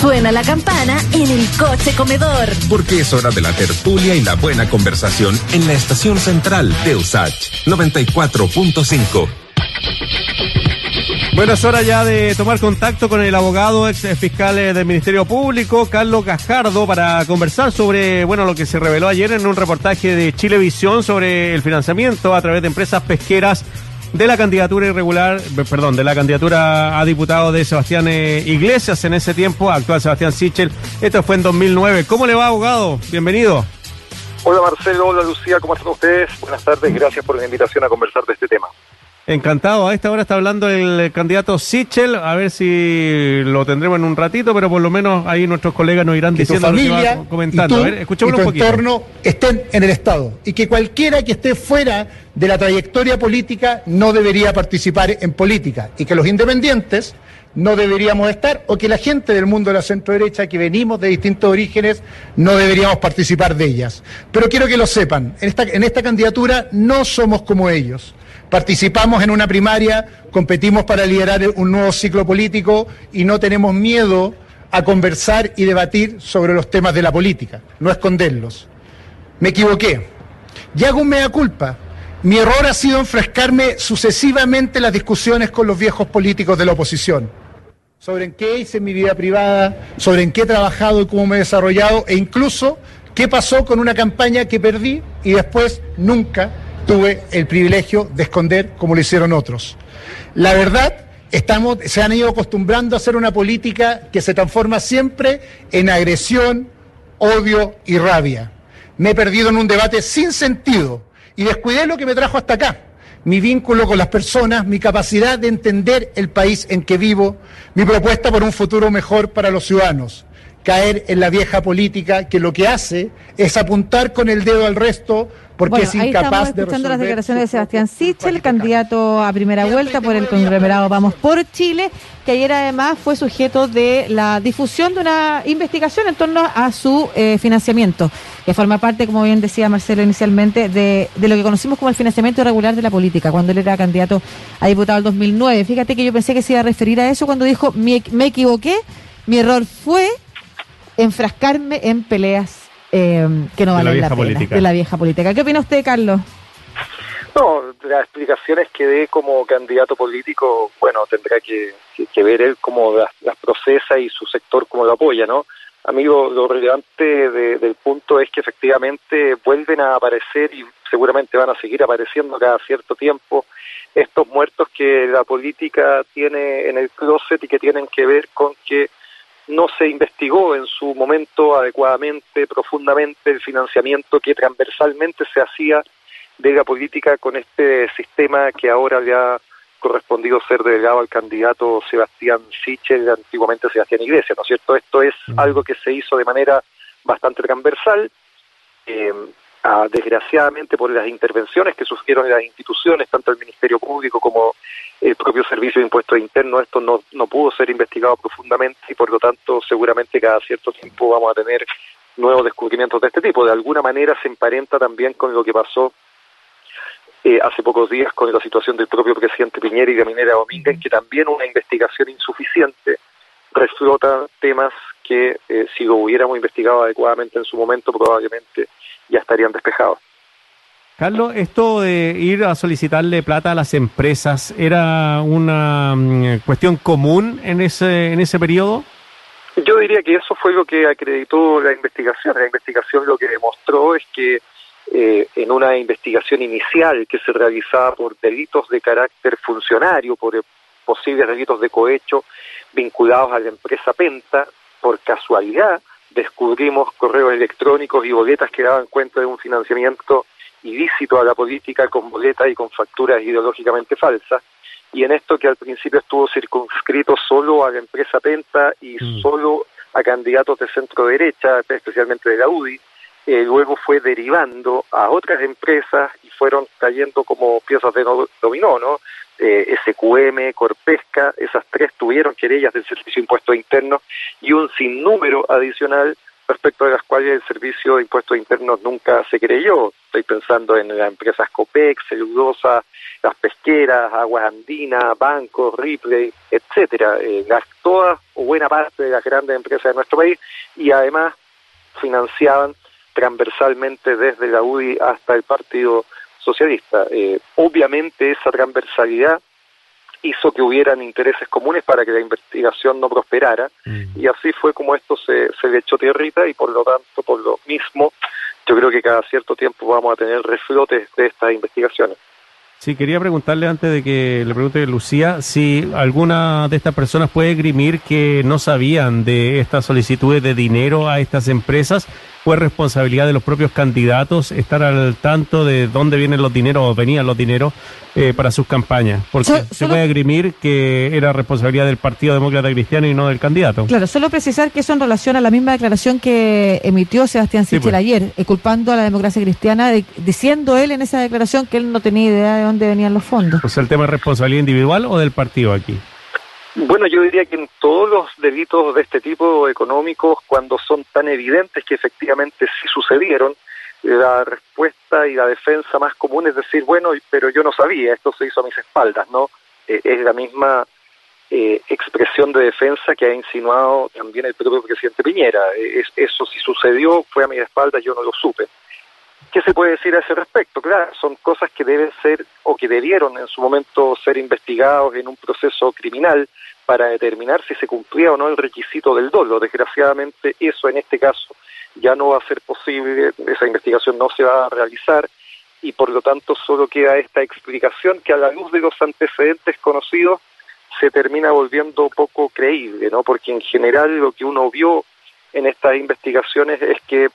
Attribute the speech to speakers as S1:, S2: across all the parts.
S1: Suena la campana en el coche comedor.
S2: Porque es hora de la tertulia y la buena conversación en la estación central de USACH 94.5.
S3: Bueno, es hora ya de tomar contacto con el abogado ex fiscal eh, del Ministerio Público, Carlos Gajardo, para conversar sobre, bueno, lo que se reveló ayer en un reportaje de Chilevisión sobre el financiamiento a través de empresas pesqueras de la candidatura irregular, perdón, de la candidatura a diputado de Sebastián eh, Iglesias en ese tiempo, actual Sebastián Sichel. Esto fue en 2009. ¿Cómo le va, abogado? Bienvenido.
S4: Hola Marcelo, hola Lucía, ¿cómo están ustedes? Buenas tardes, gracias por la invitación a conversar de este tema.
S3: Encantado. A esta hora está hablando el candidato Sichel. A ver si lo tendremos en un ratito, pero por lo menos ahí nuestros colegas nos irán diciendo
S5: familia comentando. a ver, y tu entorno estén en el Estado. Y que cualquiera que esté fuera de la trayectoria política no debería participar en política. Y que los independientes no deberíamos estar, o que la gente del mundo de la centro derecha, que venimos de distintos orígenes, no deberíamos participar de ellas. Pero quiero que lo sepan, en esta, en esta candidatura no somos como ellos. Participamos en una primaria, competimos para liderar un nuevo ciclo político y no tenemos miedo a conversar y debatir sobre los temas de la política, no esconderlos. Me equivoqué. Y hago un mea culpa. Mi error ha sido enfrescarme sucesivamente las discusiones con los viejos políticos de la oposición. Sobre en qué hice en mi vida privada, sobre en qué he trabajado y cómo me he desarrollado, e incluso qué pasó con una campaña que perdí y después nunca tuve el privilegio de esconder como lo hicieron otros. La verdad, estamos, se han ido acostumbrando a hacer una política que se transforma siempre en agresión, odio y rabia. Me he perdido en un debate sin sentido y descuidé lo que me trajo hasta acá. Mi vínculo con las personas, mi capacidad de entender el país en que vivo, mi propuesta por un futuro mejor para los ciudadanos caer en la vieja política que lo que hace es apuntar con el dedo al resto porque es incapaz
S6: de escuchando las declaraciones de Sebastián Sichel, candidato a primera vuelta por el conglomerado Vamos por Chile, que ayer además fue sujeto de la difusión de una investigación en torno a su eh, financiamiento, que forma parte, como bien decía Marcelo inicialmente, de, de, lo que conocimos como el financiamiento irregular de la política, cuando él era candidato a diputado en 2009. Fíjate que yo pensé que se iba a referir a eso cuando dijo, me, me equivoqué, mi error fue enfrascarme en peleas eh, que no valen la, pena, de la vieja política. ¿Qué opina usted, Carlos?
S4: No, las explicaciones que dé como candidato político, bueno, tendrá que, ver él cómo las, procesa y su sector cómo lo apoya, ¿no? Amigo, lo relevante del punto es que efectivamente vuelven a aparecer y seguramente van a seguir apareciendo cada cierto tiempo estos muertos que la política tiene en el closet y que tienen que ver con que no se investigó en su momento adecuadamente, profundamente el financiamiento que transversalmente se hacía de la política con este sistema que ahora le ha correspondido ser delegado al candidato Sebastián Sichel, antiguamente Sebastián Iglesias, ¿no es cierto? Esto es algo que se hizo de manera bastante transversal, eh, desgraciadamente por las intervenciones que surgieron en las instituciones, tanto el Ministerio Público como el propio Servicio de Impuestos Internos, esto no, no pudo ser investigado profundamente y por lo tanto seguramente cada cierto tiempo vamos a tener nuevos descubrimientos de este tipo. De alguna manera se emparenta también con lo que pasó eh, hace pocos días con la situación del propio presidente Piñera y de Minera Domínguez, que también una investigación insuficiente reflota temas que eh, si lo hubiéramos investigado adecuadamente en su momento probablemente ya estarían despejados.
S3: Carlos, esto de ir a solicitarle plata a las empresas, ¿era una mm, cuestión común en ese, en ese periodo?
S4: Yo diría que eso fue lo que acreditó la investigación. La investigación lo que demostró es que eh, en una investigación inicial que se realizaba por delitos de carácter funcionario, por posibles delitos de cohecho vinculados a la empresa Penta, por casualidad descubrimos correos electrónicos y boletas que daban cuenta de un financiamiento ilícito a la política con boletas y con facturas ideológicamente falsas. Y en esto que al principio estuvo circunscrito solo a la empresa Penta y mm. solo a candidatos de centro derecha, especialmente de la UDI, eh, luego fue derivando a otras empresas y fueron cayendo como piezas de dominó, ¿no? Eh, SQM, Corpesca, esas tres tuvieron querellas del Servicio de Impuestos Internos y un sinnúmero adicional respecto de las cuales el Servicio de Impuestos Internos nunca se creyó. Estoy pensando en las empresas Copex, Celulosa, las pesqueras, Aguas Andinas, bancos, Ripley, etcétera, eh, las, todas o buena parte de las grandes empresas de nuestro país y además financiaban transversalmente desde la UDI hasta el Partido Socialista. Eh, obviamente esa transversalidad hizo que hubieran intereses comunes para que la investigación no prosperara mm. y así fue como esto se, se le echó tierrita y por lo tanto, por lo mismo, yo creo que cada cierto tiempo vamos a tener reflotes de estas investigaciones.
S3: Sí, quería preguntarle antes de que le pregunte a Lucía si alguna de estas personas puede grimir que no sabían de estas solicitudes de dinero a estas empresas fue responsabilidad de los propios candidatos estar al tanto de dónde vienen los dineros o venían los dineros eh, para sus campañas. Porque se puede agrimir que era responsabilidad del Partido Demócrata Cristiano y no del candidato.
S6: Claro, solo precisar que eso en relación a la misma declaración que emitió Sebastián Sichel pues. ayer, eh, culpando a la democracia cristiana, diciendo él en esa declaración que él no tenía idea de dónde venían los fondos.
S3: O sea, el tema es responsabilidad individual o del partido aquí.
S4: Bueno, yo diría que en todos los delitos de este tipo económicos, cuando son tan evidentes que efectivamente sí sucedieron, la respuesta y la defensa más común es decir, bueno, pero yo no sabía, esto se hizo a mis espaldas, ¿no? Eh, es la misma eh, expresión de defensa que ha insinuado también el propio presidente Piñera. Es, eso si sucedió, fue a mis espaldas, yo no lo supe. ¿Qué se puede decir a ese respecto? Claro, son cosas que deben ser o que debieron en su momento ser investigados en un proceso criminal para determinar si se cumplía o no el requisito del dolo. Desgraciadamente eso en este caso ya no va a ser posible, esa investigación no se va a realizar y por lo tanto solo queda esta explicación que a la luz de los antecedentes conocidos se termina volviendo poco creíble, ¿no? Porque en general lo que uno vio en estas investigaciones es que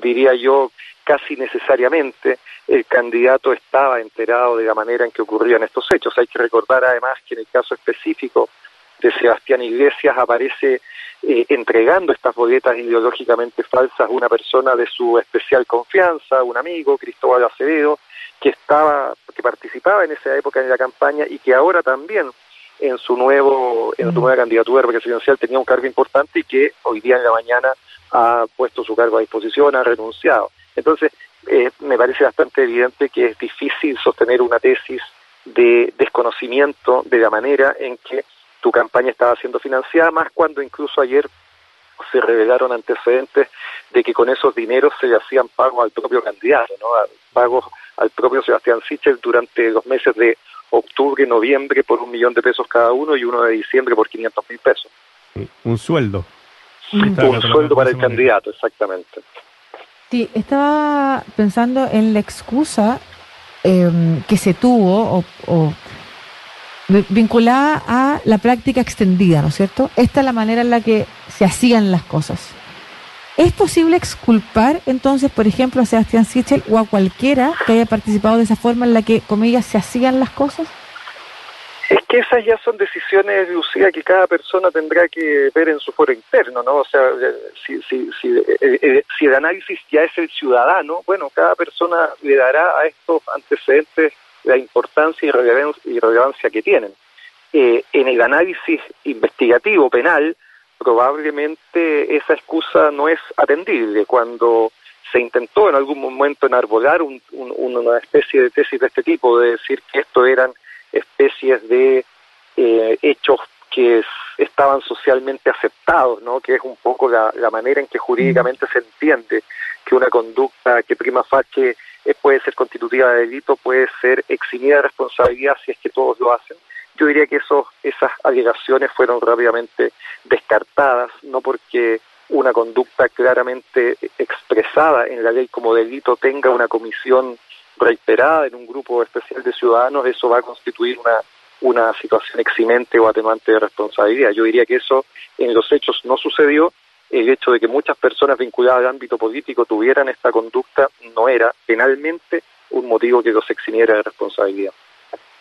S4: diría yo casi necesariamente el candidato estaba enterado de la manera en que ocurrían estos hechos. Hay que recordar además que en el caso específico de Sebastián Iglesias aparece eh, entregando estas boletas ideológicamente falsas a una persona de su especial confianza, un amigo, Cristóbal Acevedo, que estaba, que participaba en esa época en la campaña y que ahora también en su nuevo, en su nueva candidatura presidencial tenía un cargo importante y que hoy día en la mañana ha puesto su cargo a disposición, ha renunciado. Entonces, eh, me parece bastante evidente que es difícil sostener una tesis de desconocimiento de la manera en que tu campaña estaba siendo financiada, más cuando incluso ayer se revelaron antecedentes de que con esos dineros se le hacían pagos al propio candidato, ¿no? pagos al propio Sebastián Sichel durante los meses de octubre noviembre por un millón de pesos cada uno y uno de diciembre por 500 mil pesos.
S3: Un sueldo.
S4: Un sueldo para el candidato, exactamente.
S6: Sí, estaba pensando en la excusa em, que se tuvo o, vinculada a la práctica extendida, ¿no es cierto? Esta es la manera en la que se hacían las cosas. ¿Es posible exculpar entonces, por ejemplo, a Sebastián Sichel o a cualquiera que haya participado de esa forma en la que, comillas, se hacían las cosas?
S4: Es que esas ya son decisiones, Lucía, que cada persona tendrá que ver en su foro interno, ¿no? O sea, eh, si, si, si, eh, eh, si el análisis ya es el ciudadano, bueno, cada persona le dará a estos antecedentes la importancia y relevancia, que tienen. en el análisis investigativo penal, probablemente esa excusa no es atendible. Cuando se intentó en algún momento enarbolar una especie de tesis de este tipo, de decir que esto eran especies de eh, hechos que estaban socialmente aceptados, ¿no? que es un poco la, manera en que jurídicamente se entiende que una conducta que prima facie eh, puede ser constitutiva de delito, puede ser eximida de responsabilidad si es que todos lo hacen. Yo diría que esos, esas alegaciones fueron rápidamente descartadas, no porque una conducta claramente expresada en la ley como delito tenga una comisión reiterada en un grupo especial de ciudadanos, eso va a constituir una, una situación eximente o atenuante de responsabilidad. Yo diría que eso en los hechos no sucedió. El hecho de que muchas personas vinculadas al ámbito político tuvieran esta conducta no era penalmente un motivo que los eximiera de responsabilidad.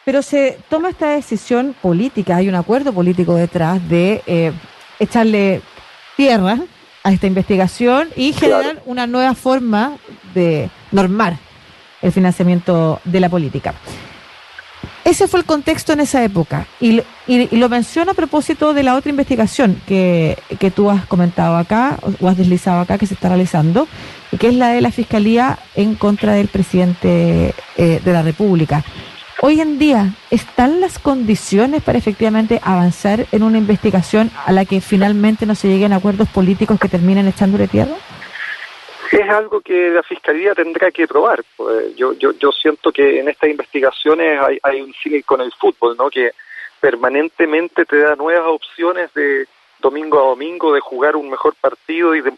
S6: Pero se toma esta decisión política, hay un acuerdo político detrás de eh, echarle tierra a esta investigación y generar una nueva forma de normar el financiamiento de la política. ese fue el contexto en esa época. Y, y, lo menciono a propósito de la otra investigación que, que tú has comentado acá, o has deslizado acá, que se está realizando, que es la de la Fiscalía en contra del presidente eh, de la República. Hoy en día, ¿están las condiciones para efectivamente avanzar en una investigación a la que finalmente no se lleguen acuerdos políticos que terminen echándole tierra?
S4: Es algo que la fiscalía tendrá que probar. Pues, yo, yo, yo siento que en estas investigaciones hay, hay un cine con el fútbol, ¿no? Que permanentemente te da nuevas opciones de domingo a domingo de jugar un mejor partido y de,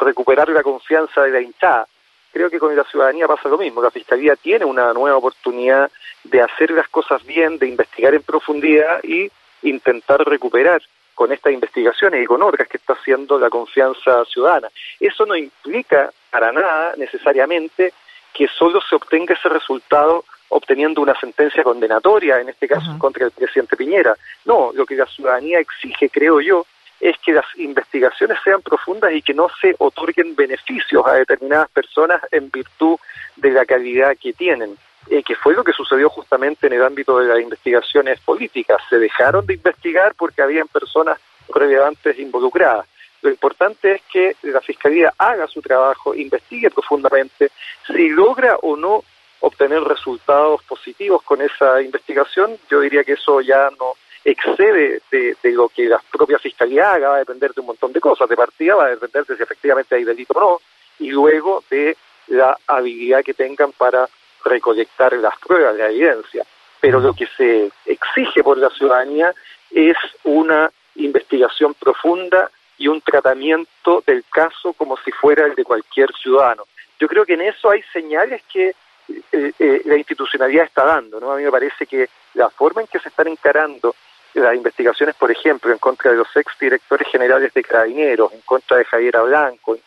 S4: recuperar la confianza de la hinchada. Creo que con la ciudadanía pasa lo mismo. La fiscalía tiene una nueva oportunidad de hacer las cosas bien, de investigar en profundidad y intentar recuperar con estas investigaciones y con otras que está haciendo la confianza ciudadana. Eso no implica para nada necesariamente que solo se obtenga ese resultado obteniendo una sentencia condenatoria, en este caso contra el presidente Piñera. No, lo que la ciudadanía exige, creo yo, es que las investigaciones sean profundas y que no se otorguen beneficios a determinadas personas en virtud de la calidad que tienen. Eh, que fue lo que sucedió justamente en el ámbito de las investigaciones políticas. Se dejaron de investigar porque habían personas relevantes involucradas. Lo importante es que la Fiscalía haga su trabajo, investigue profundamente, si logra o no obtener resultados positivos con esa investigación, yo diría que eso ya no excede de, de, lo que la propia Fiscalía haga, va a depender de un montón de cosas. De partida va a depender de si efectivamente hay delito o no, y luego de la habilidad que tengan para recolectar las pruebas, la evidencia. Pero lo que se exige por la ciudadanía es una investigación profunda y un tratamiento del caso como si fuera el de cualquier ciudadano. Yo creo que en eso hay señales que eh, eh, la institucionalidad está dando. ¿no? A mí me parece que la forma en que se están encarando las investigaciones, por ejemplo, en contra de los ex directores generales de Carabineros, en contra de Javier Blanco,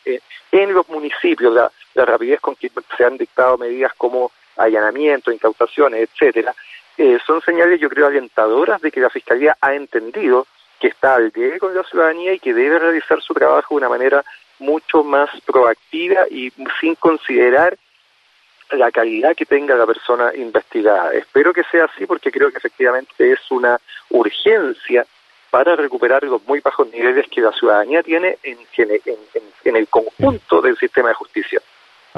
S4: en, los municipios, la, la rapidez con que se han dictado medidas como allanamientos, incautaciones, etcétera, eh, son señales, yo creo, alentadoras de que la Fiscalía ha entendido que está al día con la ciudadanía y que debe realizar su trabajo de una manera mucho más proactiva y sin considerar la calidad que tenga la persona investigada. Espero que sea así porque creo que efectivamente es una urgencia para recuperar los muy bajos niveles que la ciudadanía tiene en, en el conjunto del sistema de justicia.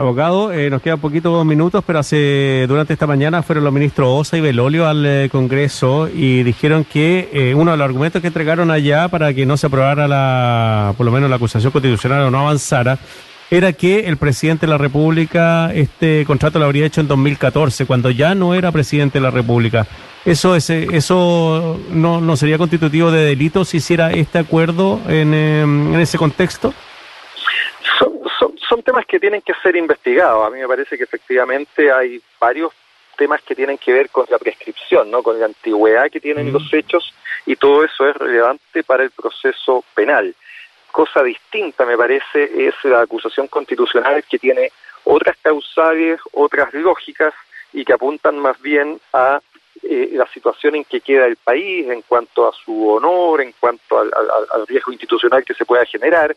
S3: Abogado, eh, nos quedan poquitos minutos, pero hace durante esta mañana fueron los ministros Osa y Belolio al eh, Congreso y dijeron que eh, uno de los argumentos que entregaron allá para que no se aprobara la, por lo menos la acusación constitucional o no avanzara, era que el presidente de la República este contrato lo habría hecho en 2014, cuando ya no era presidente de la República. ¿Eso, es, eso no, no sería constitutivo de delito si hiciera este acuerdo en, en ese contexto?
S4: Son temas que tienen que ser investigados. A mí me parece que efectivamente hay varios temas que tienen que ver con la prescripción, ¿no? con la antigüedad que tienen los hechos y todo eso es relevante para el proceso penal. Cosa distinta, me parece, es la acusación constitucional que tiene otras causales, otras lógicas y que apuntan más bien a eh, la situación en que queda el país en cuanto a su honor, en cuanto al, al riesgo institucional que se pueda generar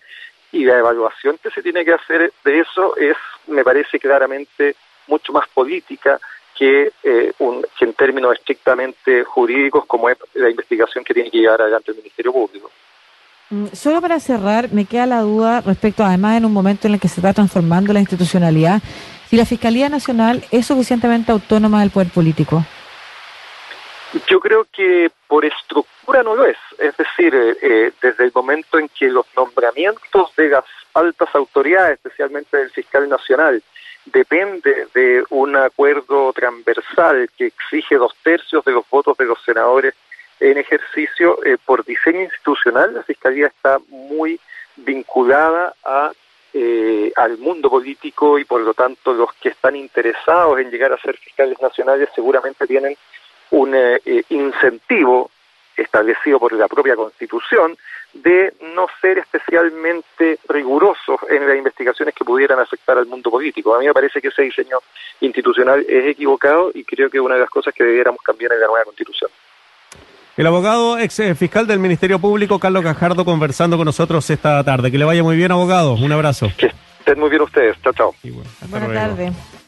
S4: y la evaluación que se tiene que hacer de eso es, me parece claramente, mucho más política que, eh, un, que en términos estrictamente jurídicos como es la investigación que tiene que llevar adelante el Ministerio Público.
S6: Mm, solo para cerrar, me queda la duda respecto, además, en un momento en el que se está transformando la institucionalidad, si la Fiscalía Nacional es suficientemente autónoma del poder político.
S4: Yo creo que por estructura eh, eh, desde el momento en que los nombramientos de las altas autoridades, especialmente del fiscal nacional, depende de un acuerdo transversal que exige dos tercios de los votos de los senadores en ejercicio, eh, por diseño institucional, la Fiscalía está muy vinculada a, al mundo político y por lo tanto los que están interesados en llegar a ser fiscales nacionales seguramente tienen un eh, eh, incentivo establecido por la propia Constitución de no ser especialmente rigurosos en las investigaciones que pudieran afectar al mundo político. A mí me parece que ese diseño institucional es equivocado y creo que es una de las cosas que debiéramos cambiar en la nueva Constitución.
S3: El abogado ex eh, fiscal del Ministerio Público, Carlos Cajardo, conversando con nosotros esta tarde. Que le vaya muy bien, abogado. Un abrazo.
S4: Que estén muy bien ustedes. Chao, chao.
S6: Buenas tardes.